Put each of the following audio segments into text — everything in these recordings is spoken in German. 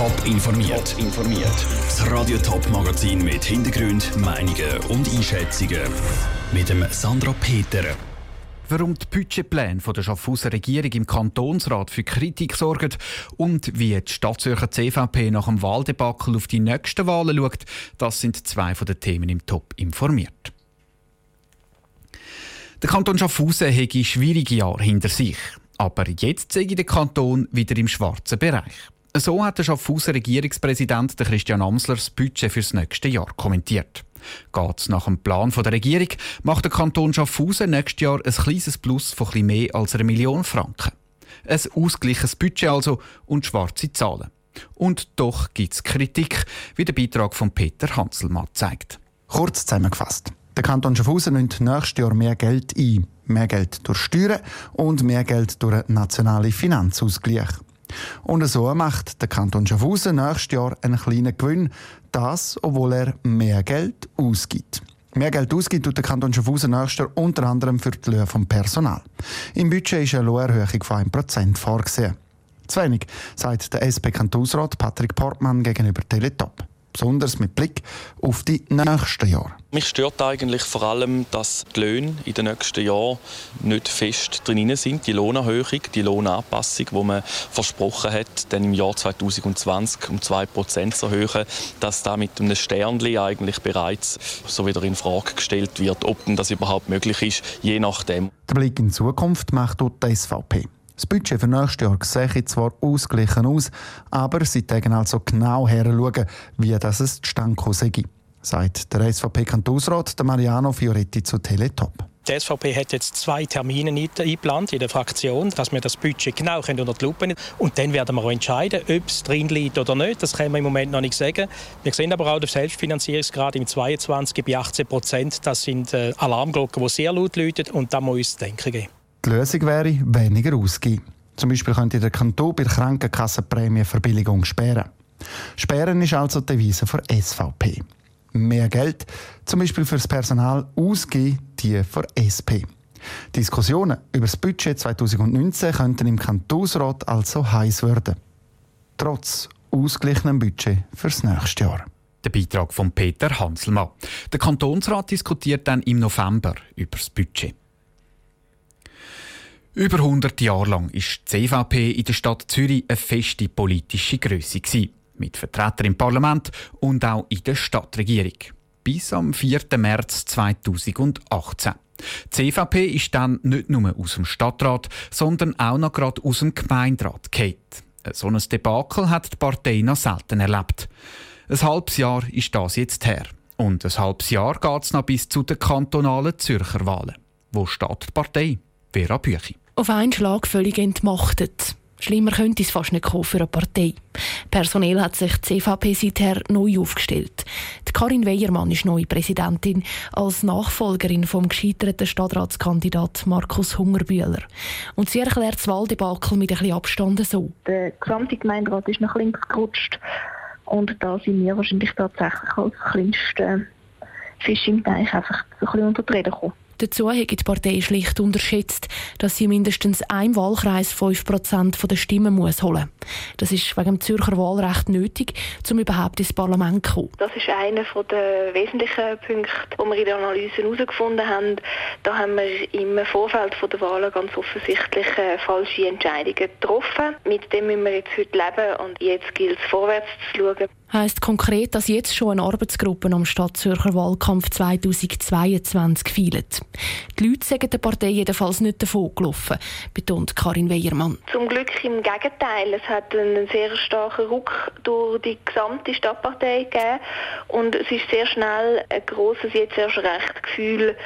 Top informiert. informiert. Das Radio Top Magazin mit Hintergrund, Meinungen und Einschätzungen mit dem Sandra Peter. Warum die Budgetpläne der Schaffhauser Regierung im Kantonsrat für Kritik sorgen und wie die Stadtzürcher CVP nach dem Wahldebakel auf die nächsten Wahlen schaut, das sind zwei von den Themen im Top informiert. Der Kanton Schaffhausen hätte schwierige Jahre hinter sich. Aber jetzt sehe ich den Kanton wieder im schwarzen Bereich. So hat der Schaffhauser Regierungspräsident Christian Amsler das Budget fürs nächste Jahr kommentiert. Geht es nach dem Plan der Regierung, macht der Kanton Schaffhausen nächstes Jahr ein kleines Plus von etwas mehr als einer Million Franken. Ein ausgleiches Budget also und schwarze Zahlen. Und doch gibt es Kritik, wie der Beitrag von Peter Hanselmann zeigt. Kurz zusammengefasst. Der Kanton Schaffhausen nimmt nächstes Jahr mehr Geld ein. Mehr Geld durch Steuern und mehr Geld durch einen nationalen Finanzausgleich. Und so macht der Kanton Schaffhausen nächstes Jahr einen kleinen Gewinn. Das, obwohl er mehr Geld ausgibt. Mehr Geld ausgibt tut der Kanton Schaffhausen nächstes Jahr unter anderem für die Löhne vom Personal. Im Budget ist eine Lohnerhöhung von 1% vorgesehen. Zu wenig, sagt der SP-Kantonsrat Patrick Portmann gegenüber Teletop besonders mit Blick auf die nächsten Jahre. Mich stört eigentlich vor allem, dass die Löhne in den nächsten Jahren nicht fest drin sind. Die Lohnerhöhung, die Lohnanpassung, die man versprochen hat, dann im Jahr 2020 um 2% zu erhöhen, dass da mit einem Sternli eigentlich bereits so wieder in Frage gestellt wird, ob denn das überhaupt möglich ist, je nachdem. Der Blick in Zukunft macht dort die SVP. Das Budget für nächstes Jahr sehe zwar ausgeglichen aus, aber sie zeigen also genau her, wie das es zustande sei, sagt der SVP-Kantonsrat Mariano Fioretti zu Teletop. Die SVP hat jetzt zwei Termine eingeplant in der Fraktion, dass wir das Budget genau unter die Lupe nehmen Und dann werden wir auch entscheiden, ob es drin liegt oder nicht. Das können wir im Moment noch nicht sagen. Wir sehen aber auch, der Selbstfinanzierungsgrad im 22 bei 18 Prozent. Das sind äh, Alarmglocken, die sehr laut läuten und da muss uns denken geben. Die Lösung wäre, weniger ausgeben. Zum Beispiel könnte der Kanton bei der Krankenkassenprämienverbilligung sperren. Sperren ist also die Devise für SVP. Mehr Geld, zum Beispiel für das Personal, ausgeben die für SP. Diskussionen über das Budget 2019 könnten im Kantonsrat also heiß werden. Trotz ausgeglichenem Budget fürs nächste Jahr. Der Beitrag von Peter Hanselmann. Der Kantonsrat diskutiert dann im November über das Budget. Über 100 Jahre lang war die CVP in der Stadt Zürich eine feste politische Größe. Mit Vertretern im Parlament und auch in der Stadtregierung. Bis am 4. März 2018. Die CVP ist dann nicht nur aus dem Stadtrat, sondern auch noch gerade aus dem Gemeinderat gefallen. So ein Debakel hat die Partei noch selten erlebt. Ein halbes Jahr ist das jetzt her. Und ein halbes Jahr geht es noch bis zu den kantonalen Zürcher Wahlen. Wo steht die Partei? Vera Büchi. Auf einen Schlag völlig entmachtet. Schlimmer könnte es fast nicht kommen für eine Partei. Personell hat sich die CVP seither neu aufgestellt. Die Karin Weiermann ist neue Präsidentin als Nachfolgerin vom gescheiterten Stadtratskandidat Markus Hungerbühler. Und sie erklärt das Wahldebakel mit ein bisschen Abstand so. Der gesamte Gemeinderat ist nach links gerutscht. Und da sind wir wahrscheinlich tatsächlich als kleinste Fisch im Teich einfach so ein bisschen unter die Rede gekommen. Dazu hat die Partei schlicht unterschätzt, dass sie mindestens einem Wahlkreis 5% der Stimmen muss holen muss. Das ist wegen dem Zürcher Wahlrecht nötig, um überhaupt ins Parlament zu kommen. Das ist einer der wesentlichen Punkte, die wir in der Analyse herausgefunden haben. Da haben wir im Vorfeld der Wahlen ganz offensichtlich äh, falsche Entscheidungen getroffen. Mit dem müssen wir jetzt heute leben und jetzt gilt es vorwärts zu schauen heisst konkret, dass jetzt schon eine Arbeitsgruppe am Stadtzürcher Wahlkampf 2022 feilt. Die Leute sagen der Partei jedenfalls nicht davon gelaufen, betont Karin Weiermann. Zum Glück im Gegenteil. Es hat einen sehr starken Ruck durch die gesamte Stadtpartei gegeben und es ist sehr schnell ein grosses, jetzt erst recht Gefühl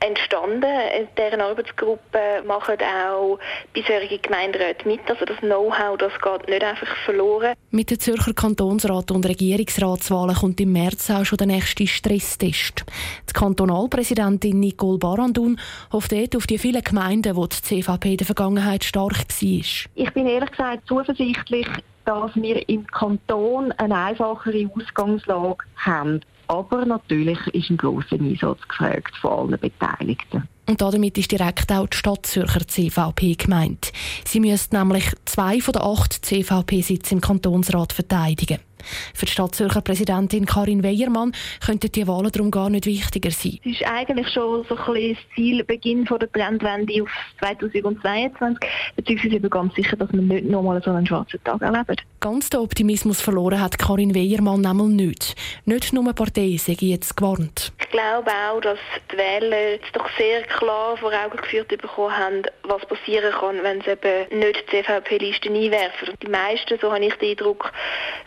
entstanden. In deren Arbeitsgruppe machen auch bisherige Gemeinderäte mit. Also das Know-how, das geht nicht einfach verloren. Mit den Zürcher Kantonsrat und Regierungsratswahlen kommt im März auch schon der nächste Stresstest. Die Kantonalpräsidentin Nicole Barandun hofft dort auf die vielen Gemeinden, wo die CVP in der Vergangenheit stark war. Ich bin ehrlich gesagt zuversichtlich, dass wir im Kanton eine einfachere Ausgangslage haben. Aber natürlich ist ein grosser Einsatz gefragt von allen Beteiligten. Und damit ist direkt auch die Stadtzürcher CVP gemeint. Sie müsste nämlich zwei von den acht CVP-Sitzen im Kantonsrat verteidigen. Für die Stadtzürcher Präsidentin Karin Weiermann könnten die Wahlen darum gar nicht wichtiger sein. Es ist eigentlich schon so ein bisschen das Ziel, Beginn der Trendwende auf 2022, beziehungsweise ganz sicher, dass wir nicht nochmal so einen schwarzen Tag erleben. Ganz den Optimismus verloren hat Karin Weiermann nämlich nicht. Nicht nur eine Partei sei jetzt gewarnt. Ich glaube auch, dass die Wähler jetzt doch sehr klar vor Augen geführt bekommen haben, was passieren kann, wenn sie eben nicht die CVP-Listen einwerfen. Und die meisten, so habe ich den Eindruck,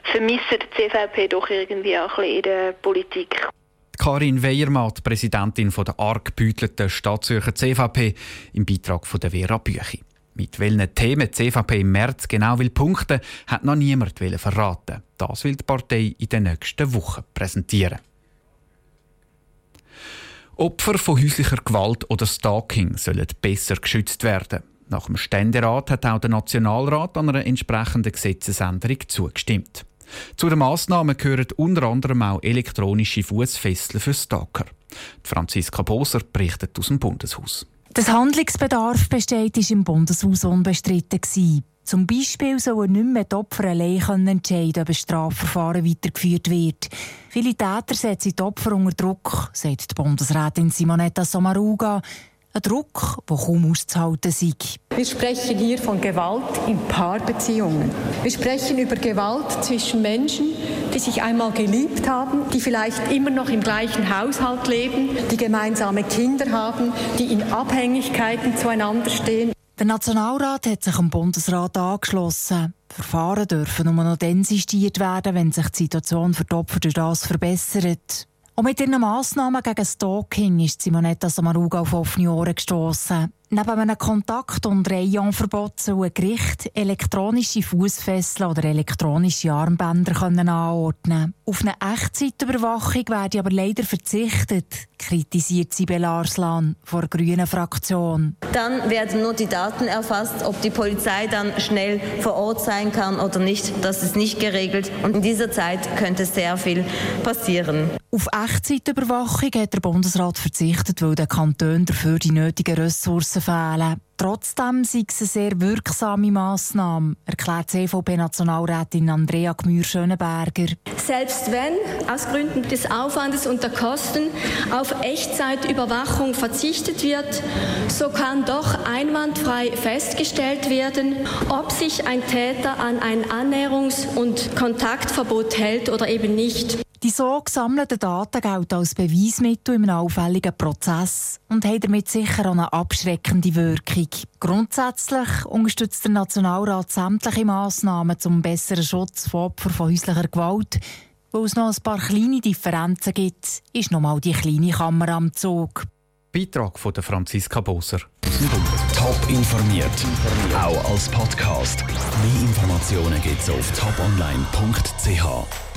vermissen die CVP doch irgendwie auch ein bisschen in der Politik. Karin Weiermann, Präsidentin der arg gebeutelten Stadtzürcher CVP, im Beitrag von der Vera Büchi. Mit welchen Themen die CVP im März genau will punkten, hat noch niemand verraten. Das will die Partei in den nächsten Wochen präsentieren. Opfer von häuslicher Gewalt oder Stalking sollen besser geschützt werden. Nach dem Ständerat hat auch der Nationalrat an einer entsprechenden Gesetzesänderung zugestimmt. Zu den Massnahmen gehören unter anderem auch elektronische Fußfesseln für Stalker. Franziska Boser berichtet aus dem Bundeshaus. Das Handlungsbedarf besteht ist im Bundeshaus unbestritten. Zum Beispiel sollen nicht mehr die Opfer allein entscheiden, ob ein Strafverfahren weitergeführt wird. Viele Täter setzen die Opfer unter Druck, sagt die Bundesrätin Simonetta Sommaruga. Ein Druck, der kaum auszuhalten ist. Wir sprechen hier von Gewalt in Paarbeziehungen. Wir sprechen über Gewalt zwischen Menschen, die sich einmal geliebt haben, die vielleicht immer noch im gleichen Haushalt leben, die gemeinsame Kinder haben, die in Abhängigkeiten zueinander stehen. Der Nationalrat hat sich am Bundesrat angeschlossen. Verfahren dürfen nur noch dann sistiert werden, wenn sich die Situation für die Opfer durch das verbessert. Und mit ihren Massnahmen gegen Stalking ist Simonetta Samaruga auf offene Ohren gestoßen. Neben einem Kontakt- und Rayonverbot soll ein Gericht elektronische Fußfesseln oder elektronische Armbänder anordnen Auf eine Echtzeitüberwachung werde aber leider verzichtet, kritisiert Sibel Arslan von der Grünen Fraktion. Dann werden nur die Daten erfasst, ob die Polizei dann schnell vor Ort sein kann oder nicht. Das ist nicht geregelt und in dieser Zeit könnte sehr viel passieren. Auf Echtzeitüberwachung hat der Bundesrat verzichtet, weil der Kanton dafür die nötigen Ressourcen fehlen. Trotzdem sei es eine sehr wirksame Massnahme, erklärt CVP-Nationalrätin Andrea Gmür-Schönenberger. Selbst wenn aus Gründen des Aufwandes und der Kosten auf Echtzeitüberwachung verzichtet wird, so kann doch einwandfrei festgestellt werden, ob sich ein Täter an ein Annäherungs- und Kontaktverbot hält oder eben nicht. Die so gesammelten Daten gelten als Beweismittel in einem auffälligen Prozess und haben damit sicher auch eine abschreckende Wirkung. Grundsätzlich unterstützt der Nationalrat sämtliche Massnahmen zum besseren Schutz von Opfern von häuslicher Gewalt. Weil es noch ein paar kleine Differenzen gibt, ist noch mal die kleine Kammer am Zug. Beitrag von der Franziska Boser. Top informiert, auch als Podcast. Mehr Informationen gibt es auf toponline.ch.